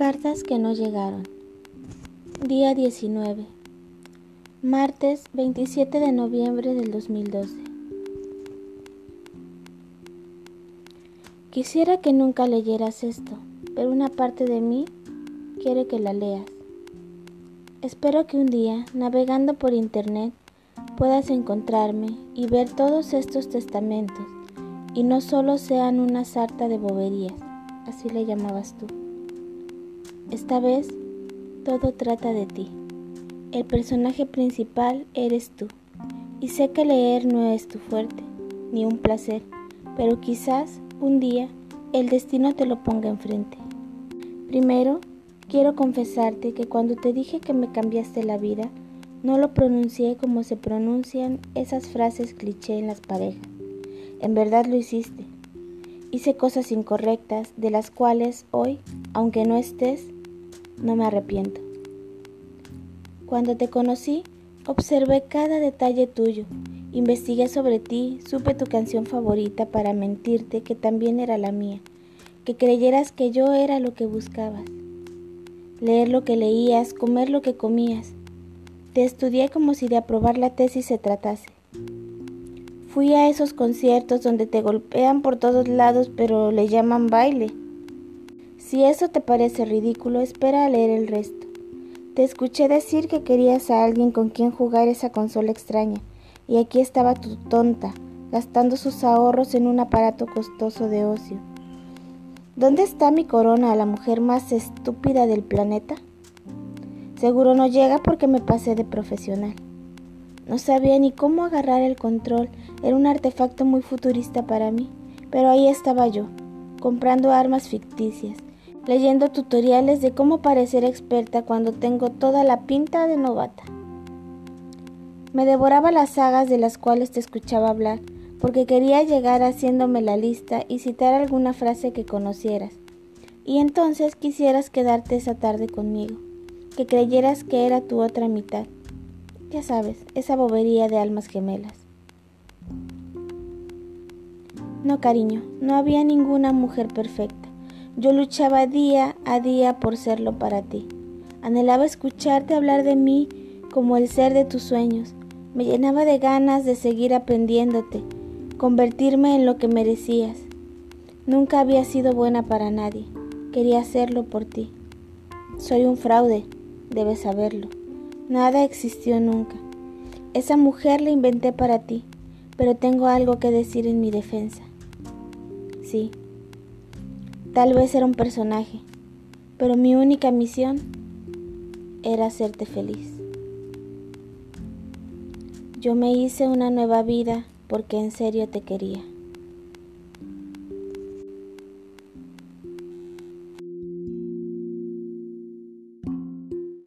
Cartas que no llegaron. Día 19. Martes 27 de noviembre del 2012. Quisiera que nunca leyeras esto, pero una parte de mí quiere que la leas. Espero que un día, navegando por internet, puedas encontrarme y ver todos estos testamentos, y no solo sean una sarta de boberías, así le llamabas tú. Esta vez todo trata de ti. El personaje principal eres tú. Y sé que leer no es tu fuerte, ni un placer, pero quizás un día el destino te lo ponga enfrente. Primero, quiero confesarte que cuando te dije que me cambiaste la vida, no lo pronuncié como se pronuncian esas frases cliché en las parejas. En verdad lo hiciste. Hice cosas incorrectas de las cuales hoy, aunque no estés, no me arrepiento. Cuando te conocí, observé cada detalle tuyo, investigué sobre ti, supe tu canción favorita para mentirte que también era la mía, que creyeras que yo era lo que buscabas. Leer lo que leías, comer lo que comías. Te estudié como si de aprobar la tesis se tratase. Fui a esos conciertos donde te golpean por todos lados pero le llaman baile si eso te parece ridículo, espera a leer el resto. Te escuché decir que querías a alguien con quien jugar esa consola extraña, y aquí estaba tu tonta, gastando sus ahorros en un aparato costoso de ocio. ¿Dónde está mi corona, la mujer más estúpida del planeta? Seguro no llega porque me pasé de profesional. No sabía ni cómo agarrar el control, era un artefacto muy futurista para mí, pero ahí estaba yo, comprando armas ficticias, leyendo tutoriales de cómo parecer experta cuando tengo toda la pinta de novata. Me devoraba las sagas de las cuales te escuchaba hablar, porque quería llegar haciéndome la lista y citar alguna frase que conocieras. Y entonces quisieras quedarte esa tarde conmigo, que creyeras que era tu otra mitad. Ya sabes, esa bobería de almas gemelas. No, cariño, no había ninguna mujer perfecta. Yo luchaba día a día por serlo para ti. Anhelaba escucharte hablar de mí como el ser de tus sueños. Me llenaba de ganas de seguir aprendiéndote, convertirme en lo que merecías. Nunca había sido buena para nadie. Quería hacerlo por ti. Soy un fraude, debes saberlo. Nada existió nunca. Esa mujer la inventé para ti, pero tengo algo que decir en mi defensa. Sí, Tal vez era un personaje, pero mi única misión era hacerte feliz. Yo me hice una nueva vida porque en serio te quería.